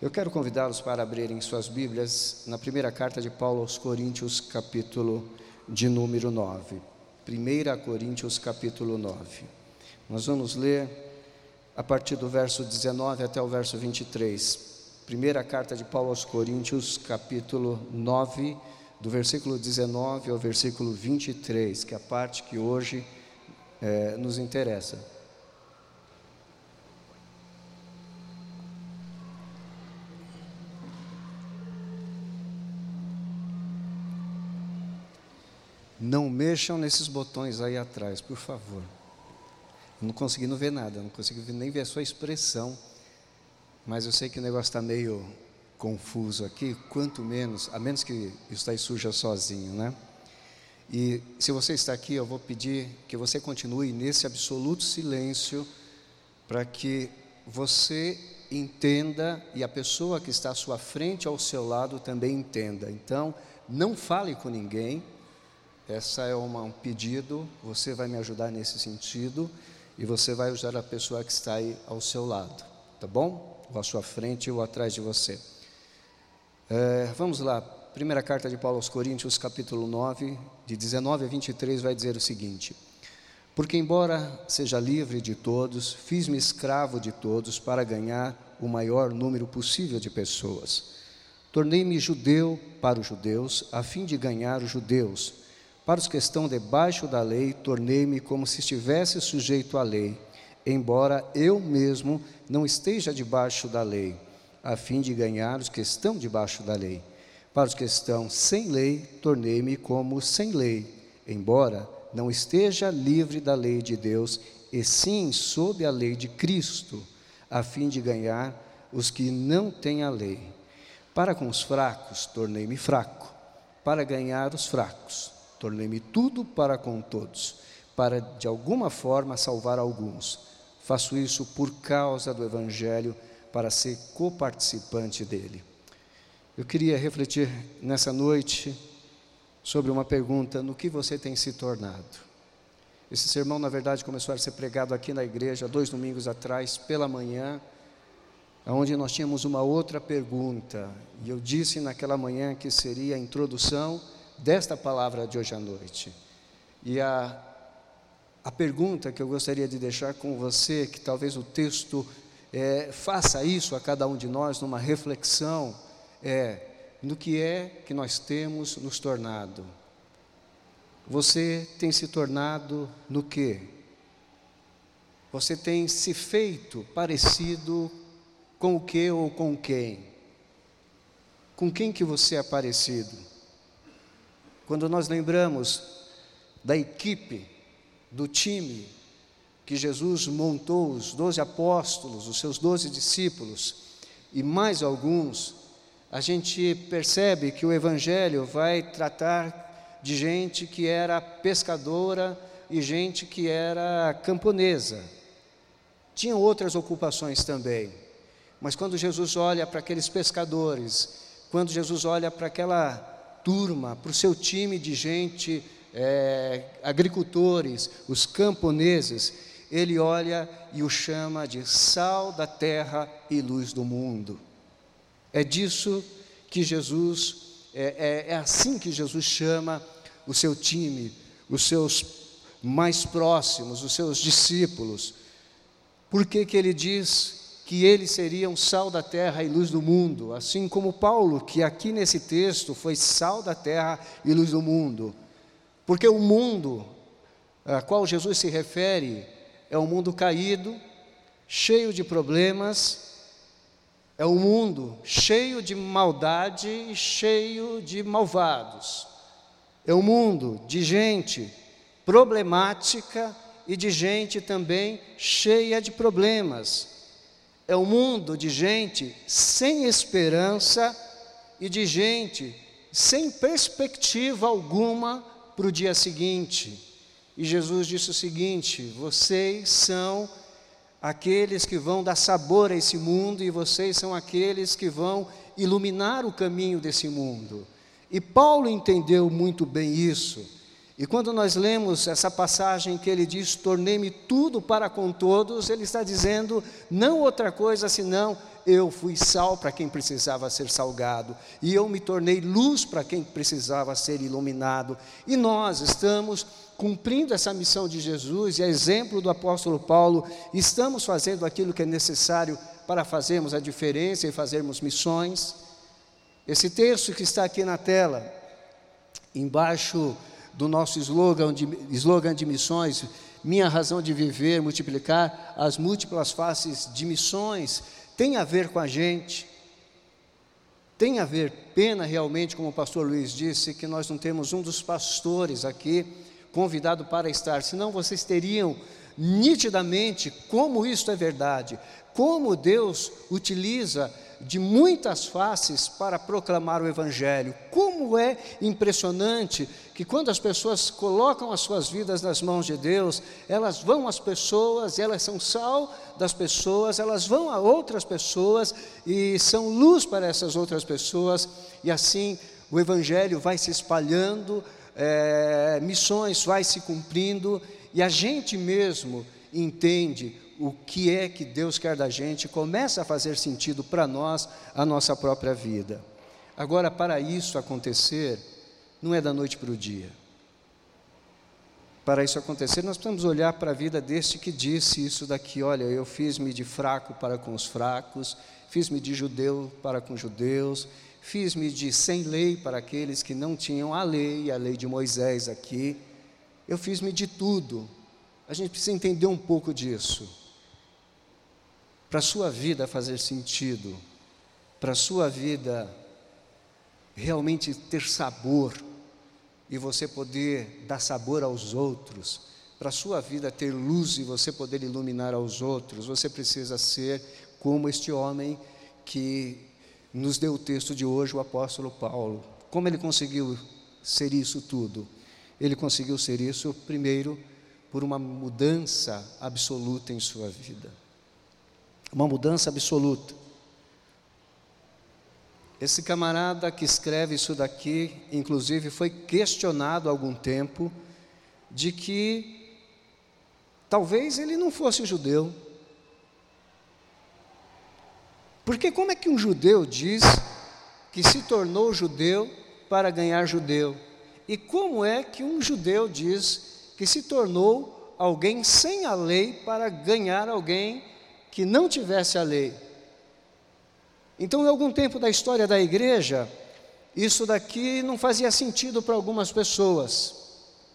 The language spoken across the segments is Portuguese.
Eu quero convidá-los para abrirem suas Bíblias na primeira carta de Paulo aos Coríntios, capítulo de número 9. 1 Coríntios, capítulo 9. Nós vamos ler a partir do verso 19 até o verso 23. Primeira carta de Paulo aos Coríntios, capítulo 9, do versículo 19 ao versículo 23, que é a parte que hoje é, nos interessa. Não mexam nesses botões aí atrás, por favor. não consegui não ver nada, não consegui nem ver a sua expressão. Mas eu sei que o negócio está meio confuso aqui, quanto menos, a menos que isso aí suja sozinho, né? E se você está aqui, eu vou pedir que você continue nesse absoluto silêncio, para que você entenda e a pessoa que está à sua frente, ao seu lado, também entenda. Então, não fale com ninguém essa é uma, um pedido, você vai me ajudar nesse sentido e você vai ajudar a pessoa que está aí ao seu lado, tá bom? Ou à sua frente ou atrás de você. É, vamos lá, primeira carta de Paulo aos Coríntios, capítulo 9, de 19 a 23, vai dizer o seguinte: Porque, embora seja livre de todos, fiz-me escravo de todos para ganhar o maior número possível de pessoas. Tornei-me judeu para os judeus, a fim de ganhar os judeus para os que estão debaixo da lei, tornei-me como se estivesse sujeito à lei, embora eu mesmo não esteja debaixo da lei, a fim de ganhar os que estão debaixo da lei. Para os que estão sem lei, tornei-me como sem lei, embora não esteja livre da lei de Deus, e sim sob a lei de Cristo, a fim de ganhar os que não têm a lei. Para com os fracos, tornei-me fraco, para ganhar os fracos. Tornei-me tudo para com todos, para de alguma forma salvar alguns. Faço isso por causa do Evangelho, para ser coparticipante dele. Eu queria refletir nessa noite sobre uma pergunta: no que você tem se tornado? Esse sermão, na verdade, começou a ser pregado aqui na igreja dois domingos atrás, pela manhã, onde nós tínhamos uma outra pergunta. E eu disse naquela manhã que seria a introdução desta palavra de hoje à noite. E a, a pergunta que eu gostaria de deixar com você, que talvez o texto é, faça isso a cada um de nós numa reflexão, é: no que é que nós temos nos tornado? Você tem se tornado no que? Você tem se feito parecido com o que ou com quem? Com quem que você é parecido? Quando nós lembramos da equipe, do time que Jesus montou, os doze apóstolos, os seus doze discípulos e mais alguns, a gente percebe que o Evangelho vai tratar de gente que era pescadora e gente que era camponesa. Tinham outras ocupações também, mas quando Jesus olha para aqueles pescadores, quando Jesus olha para aquela turma, para o seu time de gente, é, agricultores, os camponeses, ele olha e o chama de sal da terra e luz do mundo. É disso que Jesus, é, é, é assim que Jesus chama o seu time, os seus mais próximos, os seus discípulos. Por que, que ele diz que eles seriam sal da terra e luz do mundo, assim como Paulo, que aqui nesse texto foi sal da terra e luz do mundo. Porque o mundo a qual Jesus se refere é um mundo caído, cheio de problemas, é um mundo cheio de maldade e cheio de malvados. É um mundo de gente problemática e de gente também cheia de problemas é um mundo de gente sem esperança e de gente sem perspectiva alguma para o dia seguinte. E Jesus disse o seguinte: vocês são aqueles que vão dar sabor a esse mundo e vocês são aqueles que vão iluminar o caminho desse mundo. E Paulo entendeu muito bem isso. E quando nós lemos essa passagem que ele diz: Tornei-me tudo para com todos, ele está dizendo não outra coisa senão eu fui sal para quem precisava ser salgado, e eu me tornei luz para quem precisava ser iluminado. E nós estamos cumprindo essa missão de Jesus, e a exemplo do apóstolo Paulo, estamos fazendo aquilo que é necessário para fazermos a diferença e fazermos missões. Esse texto que está aqui na tela, embaixo do nosso slogan de, slogan de missões, minha razão de viver, multiplicar as múltiplas faces de missões, tem a ver com a gente. Tem a ver, pena realmente, como o pastor Luiz disse, que nós não temos um dos pastores aqui convidado para estar, senão vocês teriam nitidamente como isso é verdade, como Deus utiliza de muitas faces para proclamar o Evangelho. Como é impressionante que quando as pessoas colocam as suas vidas nas mãos de Deus, elas vão às pessoas, elas são sal das pessoas, elas vão a outras pessoas e são luz para essas outras pessoas, e assim o Evangelho vai se espalhando, é, missões vai se cumprindo, e a gente mesmo entende o que é que Deus quer da gente, começa a fazer sentido para nós a nossa própria vida. Agora, para isso acontecer, não é da noite para o dia. Para isso acontecer, nós precisamos olhar para a vida deste que disse isso daqui: olha, eu fiz-me de fraco para com os fracos, fiz-me de judeu para com judeus, fiz-me de sem lei para aqueles que não tinham a lei, a lei de Moisés aqui. Eu fiz-me de tudo. A gente precisa entender um pouco disso para a sua vida fazer sentido, para a sua vida realmente ter sabor. E você poder dar sabor aos outros, para a sua vida ter luz e você poder iluminar aos outros, você precisa ser como este homem que nos deu o texto de hoje, o apóstolo Paulo. Como ele conseguiu ser isso tudo? Ele conseguiu ser isso, primeiro, por uma mudança absoluta em sua vida uma mudança absoluta. Esse camarada que escreve isso daqui, inclusive, foi questionado há algum tempo de que talvez ele não fosse judeu. Porque como é que um judeu diz que se tornou judeu para ganhar judeu? E como é que um judeu diz que se tornou alguém sem a lei para ganhar alguém que não tivesse a lei. Então, em algum tempo da história da igreja, isso daqui não fazia sentido para algumas pessoas.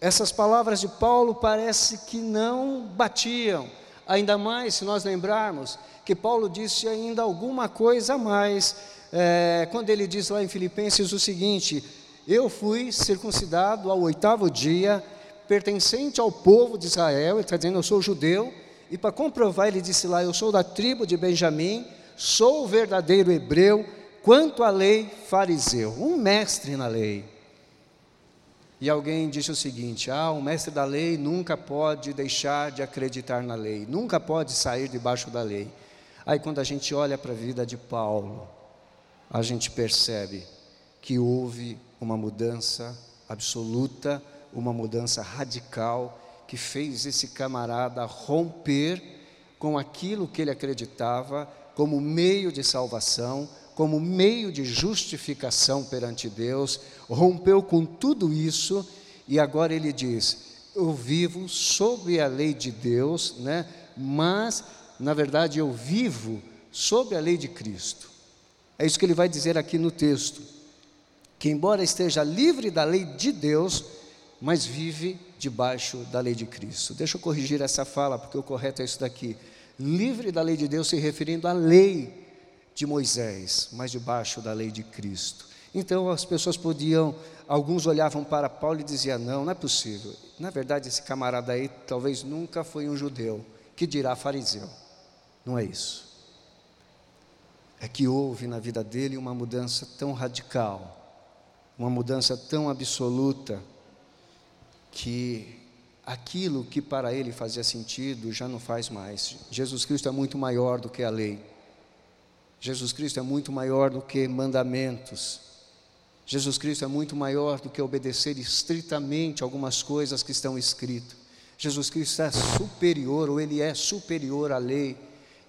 Essas palavras de Paulo parece que não batiam, ainda mais se nós lembrarmos que Paulo disse ainda alguma coisa a mais, é, quando ele diz lá em Filipenses o seguinte: Eu fui circuncidado ao oitavo dia, pertencente ao povo de Israel, ele está dizendo, eu sou judeu, e para comprovar, ele disse lá: Eu sou da tribo de Benjamim, sou o verdadeiro hebreu, quanto à lei, fariseu, um mestre na lei. E alguém disse o seguinte: Ah, o mestre da lei nunca pode deixar de acreditar na lei, nunca pode sair debaixo da lei. Aí, quando a gente olha para a vida de Paulo, a gente percebe que houve uma mudança absoluta, uma mudança radical que fez esse camarada romper com aquilo que ele acreditava como meio de salvação, como meio de justificação perante Deus, rompeu com tudo isso e agora ele diz: Eu vivo sob a lei de Deus, né? mas na verdade eu vivo sob a lei de Cristo. É isso que ele vai dizer aqui no texto. Que embora esteja livre da lei de Deus, mas vive debaixo da lei de Cristo. Deixa eu corrigir essa fala, porque o correto é isso daqui. Livre da lei de Deus, se referindo à lei de Moisés, mas debaixo da lei de Cristo. Então as pessoas podiam, alguns olhavam para Paulo e diziam: não, não é possível. Na verdade, esse camarada aí talvez nunca foi um judeu, que dirá fariseu. Não é isso. É que houve na vida dele uma mudança tão radical, uma mudança tão absoluta, que aquilo que para ele fazia sentido já não faz mais. Jesus Cristo é muito maior do que a lei. Jesus Cristo é muito maior do que mandamentos. Jesus Cristo é muito maior do que obedecer estritamente algumas coisas que estão escritas. Jesus Cristo é superior, ou ele é superior à lei.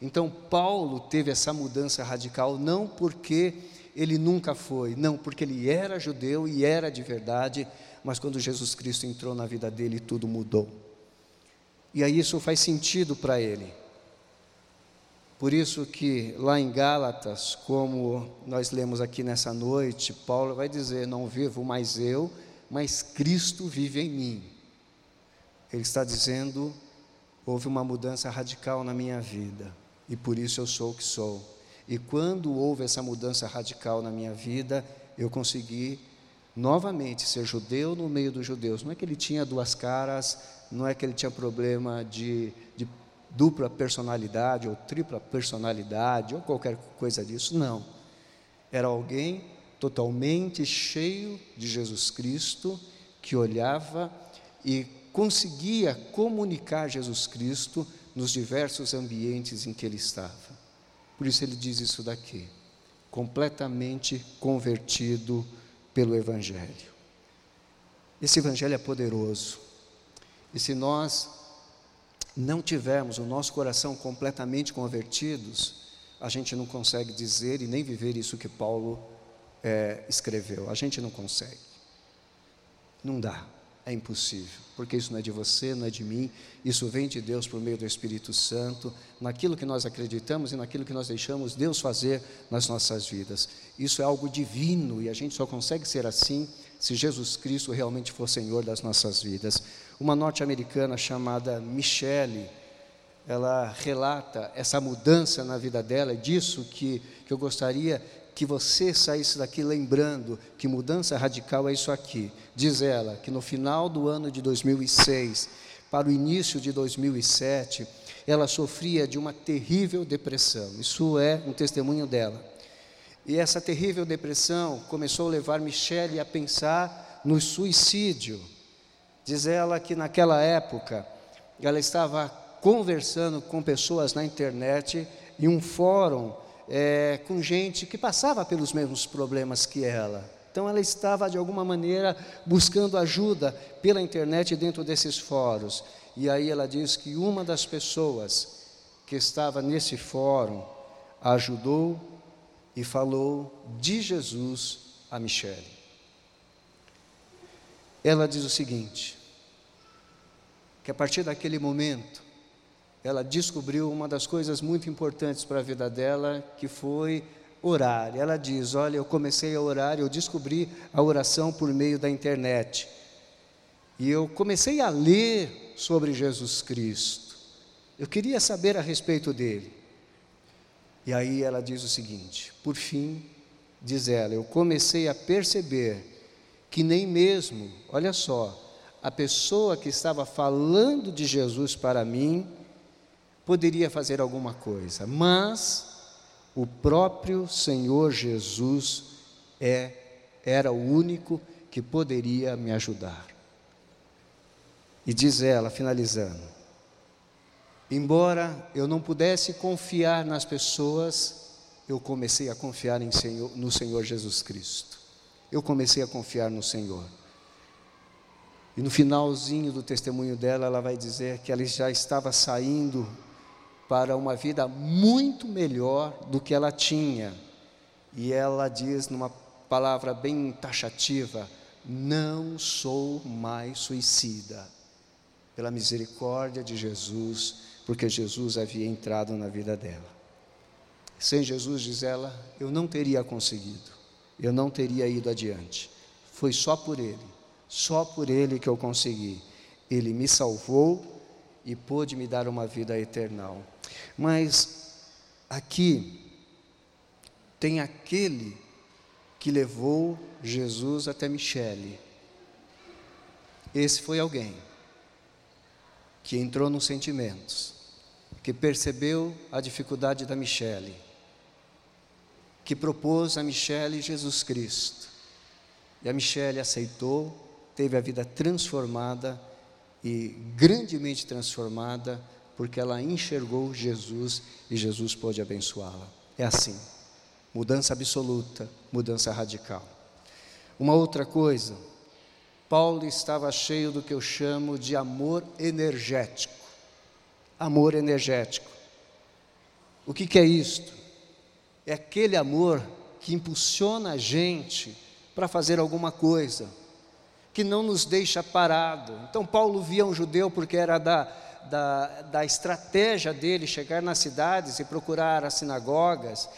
Então, Paulo teve essa mudança radical não porque ele nunca foi, não, porque ele era judeu e era de verdade, mas quando Jesus Cristo entrou na vida dele, tudo mudou. E aí isso faz sentido para ele. Por isso que lá em Gálatas, como nós lemos aqui nessa noite, Paulo vai dizer: Não vivo mais eu, mas Cristo vive em mim. Ele está dizendo: houve uma mudança radical na minha vida e por isso eu sou o que sou. E quando houve essa mudança radical na minha vida, eu consegui novamente ser judeu no meio dos judeus. Não é que ele tinha duas caras, não é que ele tinha problema de, de dupla personalidade ou tripla personalidade ou qualquer coisa disso, não. Era alguém totalmente cheio de Jesus Cristo que olhava e conseguia comunicar Jesus Cristo nos diversos ambientes em que ele estava. Por isso ele diz isso daqui, completamente convertido pelo Evangelho. Esse Evangelho é poderoso, e se nós não tivermos o nosso coração completamente convertidos, a gente não consegue dizer e nem viver isso que Paulo é, escreveu. A gente não consegue. Não dá, é impossível porque isso não é de você, não é de mim, isso vem de Deus por meio do Espírito Santo, naquilo que nós acreditamos e naquilo que nós deixamos Deus fazer nas nossas vidas. Isso é algo divino e a gente só consegue ser assim se Jesus Cristo realmente for Senhor das nossas vidas. Uma norte-americana chamada Michelle, ela relata essa mudança na vida dela, é disso que, que eu gostaria que você saísse daqui lembrando que mudança radical é isso aqui. Diz ela que no final do ano de 2006 para o início de 2007, ela sofria de uma terrível depressão. Isso é um testemunho dela. E essa terrível depressão começou a levar Michele a pensar no suicídio. Diz ela que naquela época ela estava conversando com pessoas na internet em um fórum é, com gente que passava pelos mesmos problemas que ela. Então ela estava de alguma maneira buscando ajuda pela internet dentro desses fóruns. E aí ela diz que uma das pessoas que estava nesse fórum ajudou e falou de Jesus a Michele. Ela diz o seguinte: que a partir daquele momento ela descobriu uma das coisas muito importantes para a vida dela, que foi orar. Ela diz: Olha, eu comecei a orar, eu descobri a oração por meio da internet. E eu comecei a ler sobre Jesus Cristo. Eu queria saber a respeito dele. E aí ela diz o seguinte: Por fim, diz ela, eu comecei a perceber que nem mesmo, olha só, a pessoa que estava falando de Jesus para mim, poderia fazer alguma coisa, mas o próprio Senhor Jesus é, era o único que poderia me ajudar. E diz ela, finalizando: embora eu não pudesse confiar nas pessoas, eu comecei a confiar Senhor, no Senhor Jesus Cristo. Eu comecei a confiar no Senhor. E no finalzinho do testemunho dela, ela vai dizer que ela já estava saindo para uma vida muito melhor do que ela tinha. E ela diz numa palavra bem taxativa: Não sou mais suicida, pela misericórdia de Jesus, porque Jesus havia entrado na vida dela. Sem Jesus, diz ela, eu não teria conseguido, eu não teria ido adiante. Foi só por Ele, só por Ele que eu consegui. Ele me salvou e pôde me dar uma vida eternal. Mas aqui tem aquele que levou Jesus até Michele. Esse foi alguém que entrou nos sentimentos, que percebeu a dificuldade da Michele, que propôs a Michele Jesus Cristo. E a Michele aceitou, teve a vida transformada e grandemente transformada porque ela enxergou Jesus e Jesus pôde abençoá-la. É assim, mudança absoluta, mudança radical. Uma outra coisa, Paulo estava cheio do que eu chamo de amor energético. Amor energético. O que, que é isto? É aquele amor que impulsiona a gente para fazer alguma coisa, que não nos deixa parado. Então, Paulo via um judeu porque era da, da, da estratégia dele chegar nas cidades e procurar as sinagogas,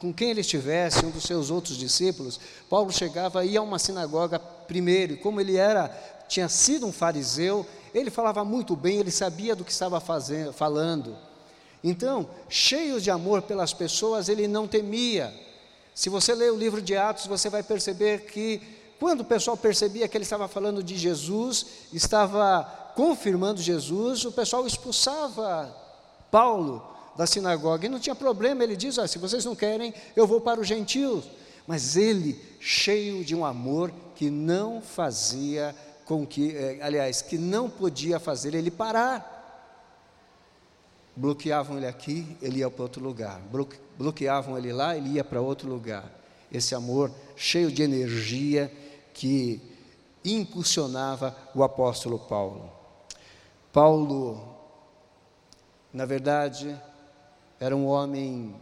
com quem ele estivesse, um dos seus outros discípulos, Paulo chegava e ia a uma sinagoga primeiro, e como ele era, tinha sido um fariseu, ele falava muito bem, ele sabia do que estava fazendo, falando. Então, cheio de amor pelas pessoas, ele não temia. Se você ler o livro de Atos, você vai perceber que quando o pessoal percebia que ele estava falando de Jesus, estava confirmando Jesus, o pessoal expulsava Paulo da sinagoga. E não tinha problema, ele diz: ah, se vocês não querem, eu vou para os gentios. Mas ele, cheio de um amor que não fazia com que, eh, aliás, que não podia fazer ele parar. Bloqueavam ele aqui, ele ia para outro lugar. Bloqueavam ele lá, ele ia para outro lugar. Esse amor cheio de energia que impulsionava o apóstolo Paulo. Paulo, na verdade, era um homem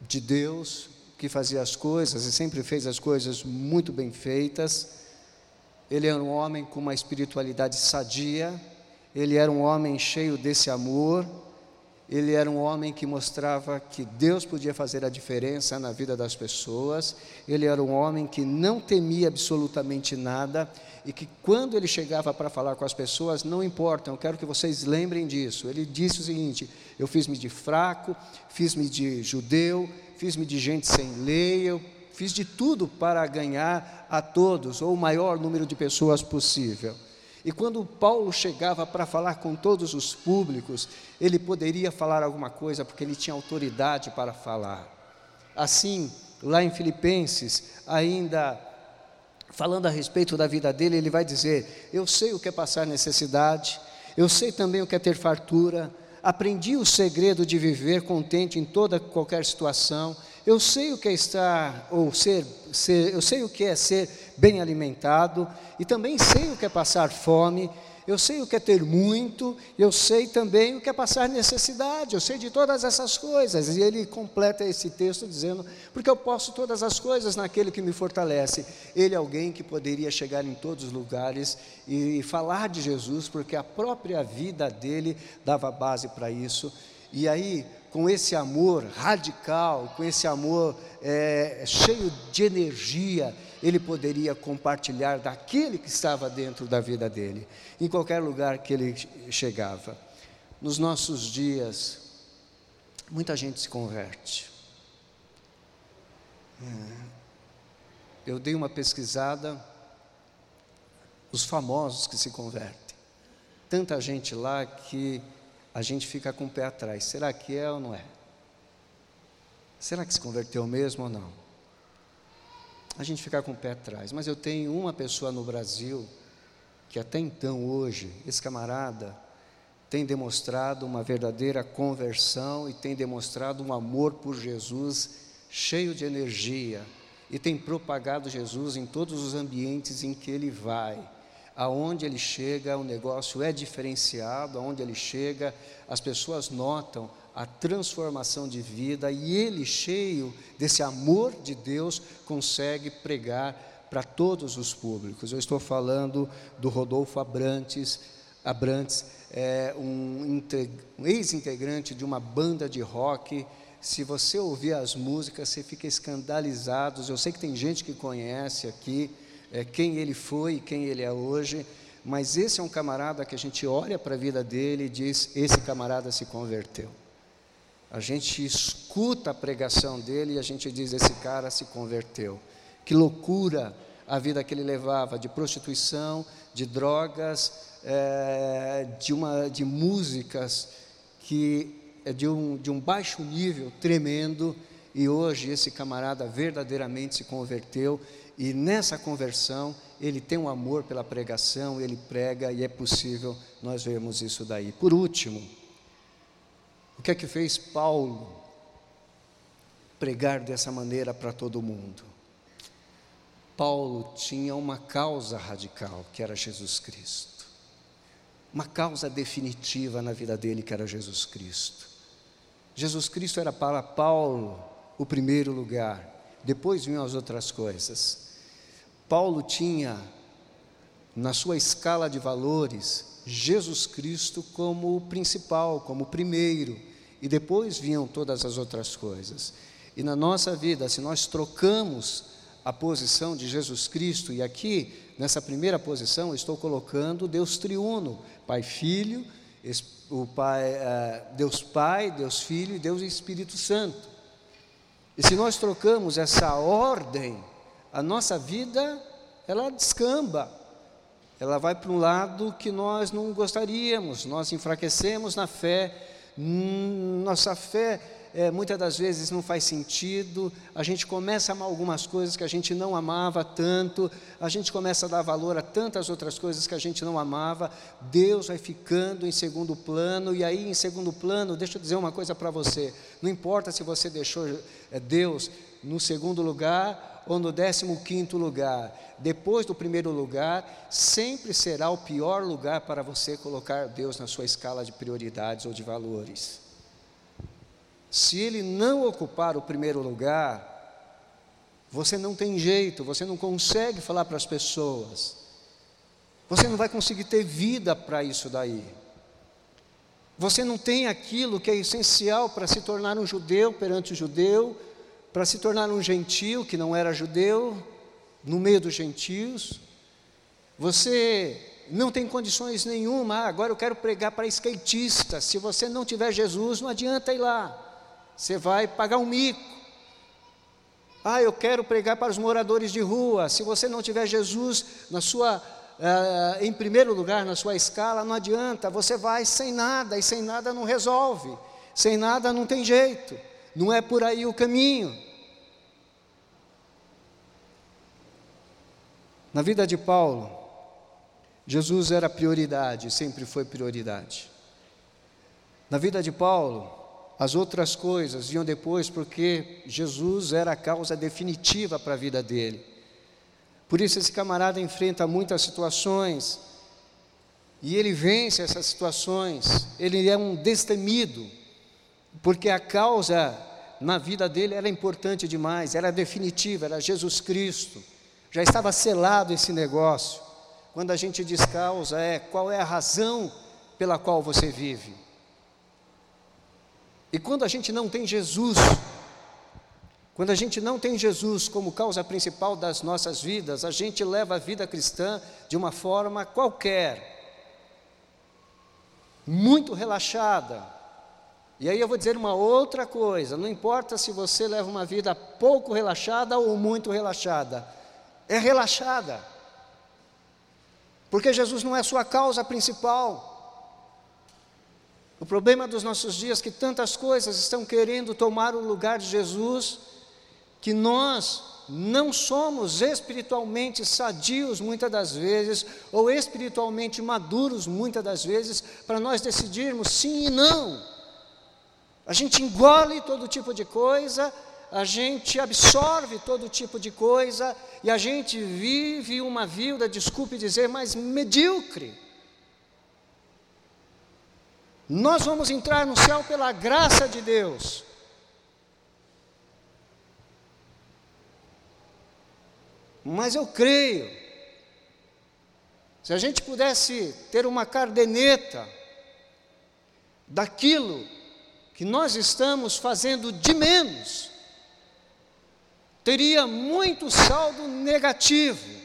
de Deus que fazia as coisas e sempre fez as coisas muito bem feitas. Ele era um homem com uma espiritualidade sadia, ele era um homem cheio desse amor, ele era um homem que mostrava que Deus podia fazer a diferença na vida das pessoas, ele era um homem que não temia absolutamente nada e que quando ele chegava para falar com as pessoas, não importa, eu quero que vocês lembrem disso. Ele disse o seguinte: Eu fiz-me de fraco, fiz-me de judeu, fiz-me de gente sem lei, eu fiz de tudo para ganhar a todos, ou o maior número de pessoas possível. E quando Paulo chegava para falar com todos os públicos, ele poderia falar alguma coisa porque ele tinha autoridade para falar. Assim, lá em Filipenses, ainda falando a respeito da vida dele, ele vai dizer: Eu sei o que é passar necessidade, eu sei também o que é ter fartura, aprendi o segredo de viver contente em toda qualquer situação. Eu sei o que é estar ou ser, ser, eu sei o que é ser bem alimentado e também sei o que é passar fome eu sei o que é ter muito, eu sei também o que é passar necessidade, eu sei de todas essas coisas. E ele completa esse texto dizendo: porque eu posso todas as coisas naquele que me fortalece. Ele é alguém que poderia chegar em todos os lugares e falar de Jesus, porque a própria vida dele dava base para isso. E aí, com esse amor radical, com esse amor é, cheio de energia, ele poderia compartilhar daquele que estava dentro da vida dele, em qualquer lugar que ele chegava. Nos nossos dias, muita gente se converte. É. Eu dei uma pesquisada, os famosos que se convertem. Tanta gente lá que a gente fica com o pé atrás. Será que é ou não é? Será que se converteu mesmo ou não? a gente ficar com o pé atrás. Mas eu tenho uma pessoa no Brasil que até então, hoje, esse camarada tem demonstrado uma verdadeira conversão e tem demonstrado um amor por Jesus cheio de energia e tem propagado Jesus em todos os ambientes em que ele vai. Aonde ele chega, o negócio é diferenciado, aonde ele chega, as pessoas notam a transformação de vida e ele, cheio desse amor de Deus, consegue pregar para todos os públicos. Eu estou falando do Rodolfo Abrantes, Abrantes é um, um ex-integrante de uma banda de rock. Se você ouvir as músicas, você fica escandalizado. Eu sei que tem gente que conhece aqui é, quem ele foi e quem ele é hoje, mas esse é um camarada que a gente olha para a vida dele e diz: esse camarada se converteu. A gente escuta a pregação dele e a gente diz: esse cara se converteu. Que loucura a vida que ele levava de prostituição, de drogas, é, de, uma, de músicas que é de um, de um baixo nível tremendo. E hoje esse camarada verdadeiramente se converteu e nessa conversão ele tem um amor pela pregação, ele prega e é possível nós vermos isso daí. Por último, o que é que fez Paulo pregar dessa maneira para todo mundo? Paulo tinha uma causa radical, que era Jesus Cristo. Uma causa definitiva na vida dele, que era Jesus Cristo. Jesus Cristo era para Paulo o primeiro lugar, depois vinham as outras coisas. Paulo tinha, na sua escala de valores, Jesus Cristo como o principal, como o primeiro, e depois vinham todas as outras coisas. E na nossa vida, se nós trocamos a posição de Jesus Cristo, e aqui, nessa primeira posição, estou colocando Deus triuno, Pai, Filho, o Pai, eh, Deus Pai, Deus Filho e Deus Espírito Santo. E se nós trocamos essa ordem, a nossa vida, ela descamba, ela vai para um lado que nós não gostaríamos, nós enfraquecemos na fé, hum, nossa fé é, muitas das vezes não faz sentido, a gente começa a amar algumas coisas que a gente não amava tanto, a gente começa a dar valor a tantas outras coisas que a gente não amava, Deus vai ficando em segundo plano, e aí em segundo plano, deixa eu dizer uma coisa para você: não importa se você deixou é, Deus no segundo lugar ou no décimo quinto lugar, depois do primeiro lugar, sempre será o pior lugar para você colocar Deus na sua escala de prioridades ou de valores. Se ele não ocupar o primeiro lugar, você não tem jeito, você não consegue falar para as pessoas, você não vai conseguir ter vida para isso daí. Você não tem aquilo que é essencial para se tornar um judeu perante o judeu, para se tornar um gentio que não era judeu, no meio dos gentios. Você não tem condições nenhuma, ah, agora eu quero pregar para skatistas. Se você não tiver Jesus, não adianta ir lá você vai pagar um mico. Ah, eu quero pregar para os moradores de rua. Se você não tiver Jesus na sua, uh, em primeiro lugar na sua escala, não adianta. Você vai sem nada e sem nada não resolve. Sem nada não tem jeito. Não é por aí o caminho. Na vida de Paulo, Jesus era prioridade, sempre foi prioridade. Na vida de Paulo, as outras coisas vinham depois porque Jesus era a causa definitiva para a vida dele. Por isso esse camarada enfrenta muitas situações e ele vence essas situações. Ele é um destemido, porque a causa na vida dele era importante demais, era definitiva, era Jesus Cristo. Já estava selado esse negócio. Quando a gente diz causa, é qual é a razão pela qual você vive. E quando a gente não tem Jesus, quando a gente não tem Jesus como causa principal das nossas vidas, a gente leva a vida cristã de uma forma qualquer, muito relaxada. E aí eu vou dizer uma outra coisa: não importa se você leva uma vida pouco relaxada ou muito relaxada, é relaxada, porque Jesus não é sua causa principal. O problema dos nossos dias é que tantas coisas estão querendo tomar o lugar de Jesus, que nós não somos espiritualmente sadios muitas das vezes, ou espiritualmente maduros muitas das vezes, para nós decidirmos sim e não. A gente engole todo tipo de coisa, a gente absorve todo tipo de coisa, e a gente vive uma vida, desculpe dizer, mais medíocre. Nós vamos entrar no céu pela graça de Deus. Mas eu creio, se a gente pudesse ter uma cardeneta daquilo que nós estamos fazendo de menos, teria muito saldo negativo.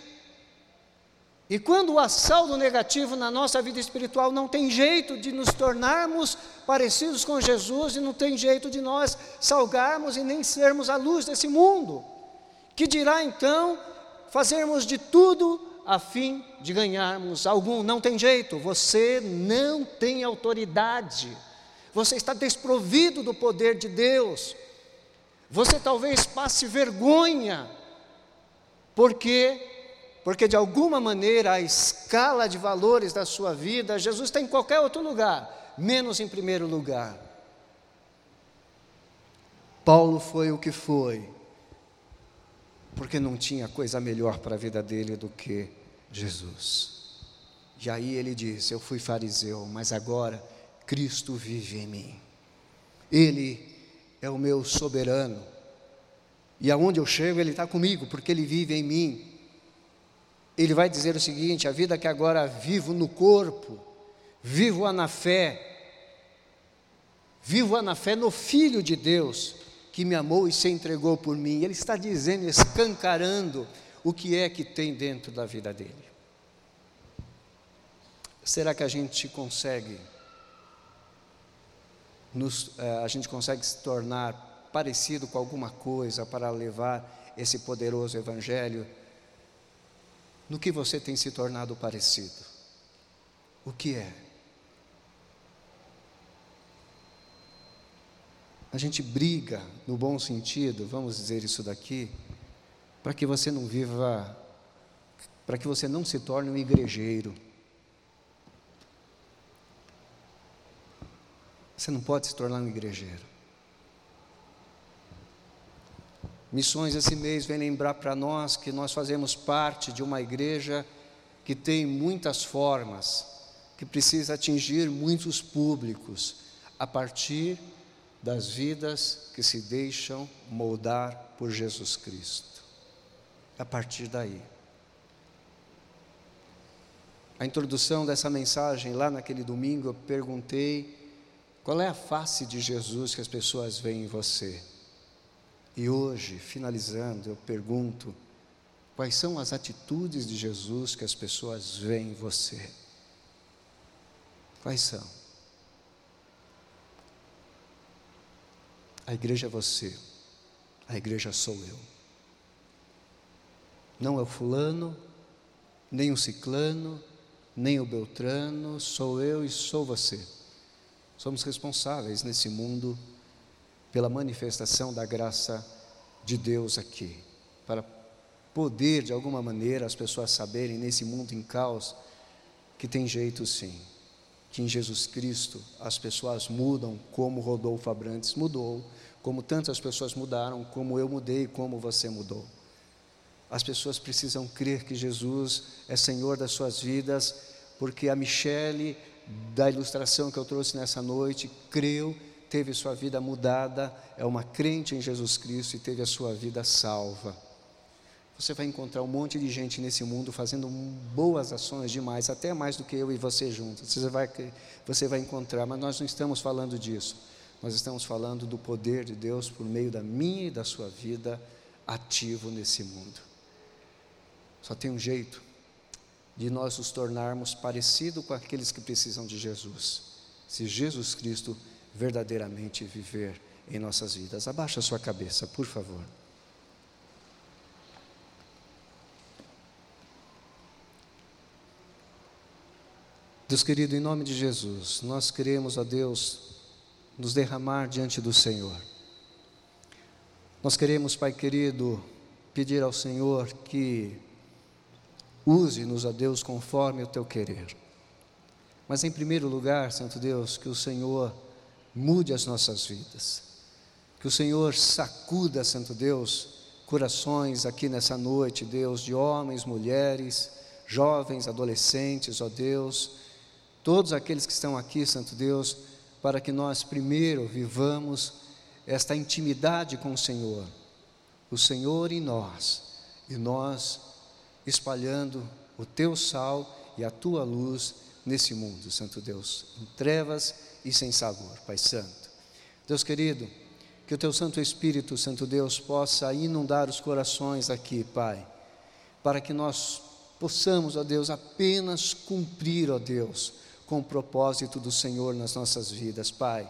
E quando há saldo negativo na nossa vida espiritual, não tem jeito de nos tornarmos parecidos com Jesus e não tem jeito de nós salgarmos e nem sermos a luz desse mundo. Que dirá então fazermos de tudo a fim de ganharmos algum? Não tem jeito, você não tem autoridade, você está desprovido do poder de Deus, você talvez passe vergonha, porque porque de alguma maneira a escala de valores da sua vida, Jesus está em qualquer outro lugar, menos em primeiro lugar. Paulo foi o que foi, porque não tinha coisa melhor para a vida dele do que Jesus. E aí ele disse: Eu fui fariseu, mas agora Cristo vive em mim. Ele é o meu soberano. E aonde eu chego, Ele está comigo, porque Ele vive em mim. Ele vai dizer o seguinte: a vida que agora vivo no corpo, vivo-a na fé, vivo-a na fé no Filho de Deus, que me amou e se entregou por mim. Ele está dizendo, escancarando o que é que tem dentro da vida dele. Será que a gente consegue nos, eh, a gente consegue se tornar parecido com alguma coisa para levar esse poderoso evangelho? No que você tem se tornado parecido? O que é? A gente briga, no bom sentido, vamos dizer isso daqui, para que você não viva, para que você não se torne um igrejeiro. Você não pode se tornar um igrejeiro. Missões esse mês vem lembrar para nós que nós fazemos parte de uma igreja que tem muitas formas, que precisa atingir muitos públicos a partir das vidas que se deixam moldar por Jesus Cristo. A partir daí. A introdução dessa mensagem, lá naquele domingo, eu perguntei qual é a face de Jesus que as pessoas veem em você? E hoje, finalizando, eu pergunto: quais são as atitudes de Jesus que as pessoas veem em você? Quais são? A igreja é você, a igreja sou eu. Não é o fulano, nem o ciclano, nem o beltrano, sou eu e sou você. Somos responsáveis nesse mundo pela manifestação da graça de Deus aqui, para poder, de alguma maneira, as pessoas saberem nesse mundo em caos que tem jeito sim, que em Jesus Cristo as pessoas mudam como Rodolfo Abrantes mudou, como tantas pessoas mudaram, como eu mudei, como você mudou. As pessoas precisam crer que Jesus é Senhor das suas vidas, porque a Michele da ilustração que eu trouxe nessa noite, creu, teve sua vida mudada, é uma crente em Jesus Cristo e teve a sua vida salva. Você vai encontrar um monte de gente nesse mundo fazendo boas ações demais, até mais do que eu e você juntos. Você vai, você vai encontrar, mas nós não estamos falando disso. Nós estamos falando do poder de Deus por meio da minha e da sua vida ativo nesse mundo. Só tem um jeito, de nós nos tornarmos parecido com aqueles que precisam de Jesus. Se Jesus Cristo verdadeiramente viver em nossas vidas. Abaixa a sua cabeça, por favor. Deus querido, em nome de Jesus, nós queremos, a Deus, nos derramar diante do Senhor. Nós queremos, Pai querido, pedir ao Senhor que Use-nos, a Deus, conforme o teu querer. Mas, em primeiro lugar, Santo Deus, que o Senhor mude as nossas vidas. Que o Senhor sacuda, Santo Deus, corações aqui nessa noite, Deus, de homens, mulheres, jovens, adolescentes, ó Deus, todos aqueles que estão aqui, Santo Deus, para que nós primeiro vivamos esta intimidade com o Senhor, o Senhor em nós, e nós espalhando o teu sal e a tua luz nesse mundo, Santo Deus, em trevas e sem sabor, Pai Santo. Deus querido, que o teu Santo Espírito, Santo Deus, possa inundar os corações aqui, Pai, para que nós possamos, ó Deus, apenas cumprir, ó Deus, com o propósito do Senhor nas nossas vidas, Pai.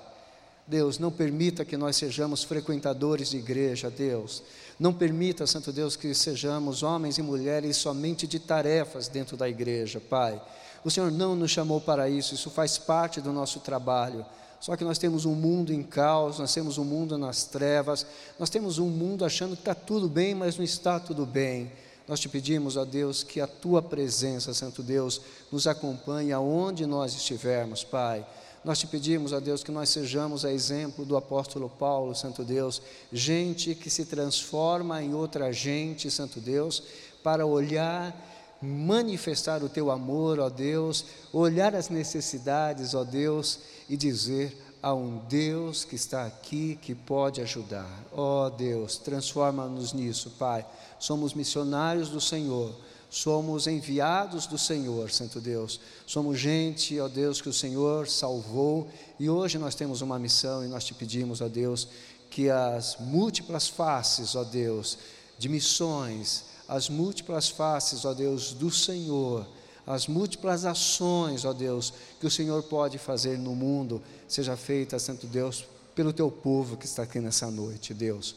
Deus, não permita que nós sejamos frequentadores de igreja, Deus. Não permita, Santo Deus, que sejamos homens e mulheres somente de tarefas dentro da igreja, Pai. O Senhor não nos chamou para isso, isso faz parte do nosso trabalho. Só que nós temos um mundo em caos, nós temos um mundo nas trevas, nós temos um mundo achando que está tudo bem, mas não está tudo bem. Nós te pedimos, ó Deus, que a tua presença, Santo Deus, nos acompanhe aonde nós estivermos, Pai nós te pedimos, a Deus, que nós sejamos a exemplo do apóstolo Paulo, Santo Deus, gente que se transforma em outra gente, Santo Deus, para olhar, manifestar o teu amor, ó Deus, olhar as necessidades, ó Deus, e dizer há um Deus que está aqui que pode ajudar. Ó Deus, transforma-nos nisso, Pai. Somos missionários do Senhor, somos enviados do Senhor, Santo Deus. Somos gente, ó Deus, que o Senhor salvou e hoje nós temos uma missão e nós te pedimos, ó Deus, que as múltiplas faces, ó Deus, de missões, as múltiplas faces, ó Deus, do Senhor, as múltiplas ações, ó Deus, que o Senhor pode fazer no mundo, seja feita, Santo Deus, pelo teu povo que está aqui nessa noite, Deus.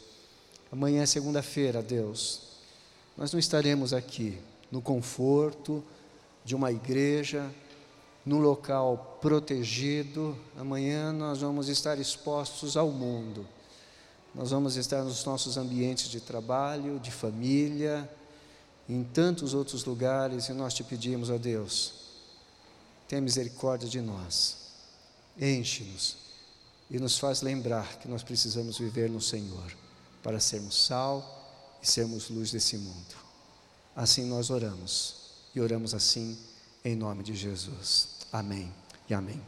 Amanhã é segunda-feira, Deus. Nós não estaremos aqui no conforto de uma igreja, num local protegido. Amanhã nós vamos estar expostos ao mundo. Nós vamos estar nos nossos ambientes de trabalho, de família, em tantos outros lugares, e nós te pedimos, ó Deus, tenha misericórdia de nós, enche-nos e nos faz lembrar que nós precisamos viver no Senhor para sermos sal e sermos luz desse mundo. Assim nós oramos e oramos assim em nome de Jesus. Amém e amém.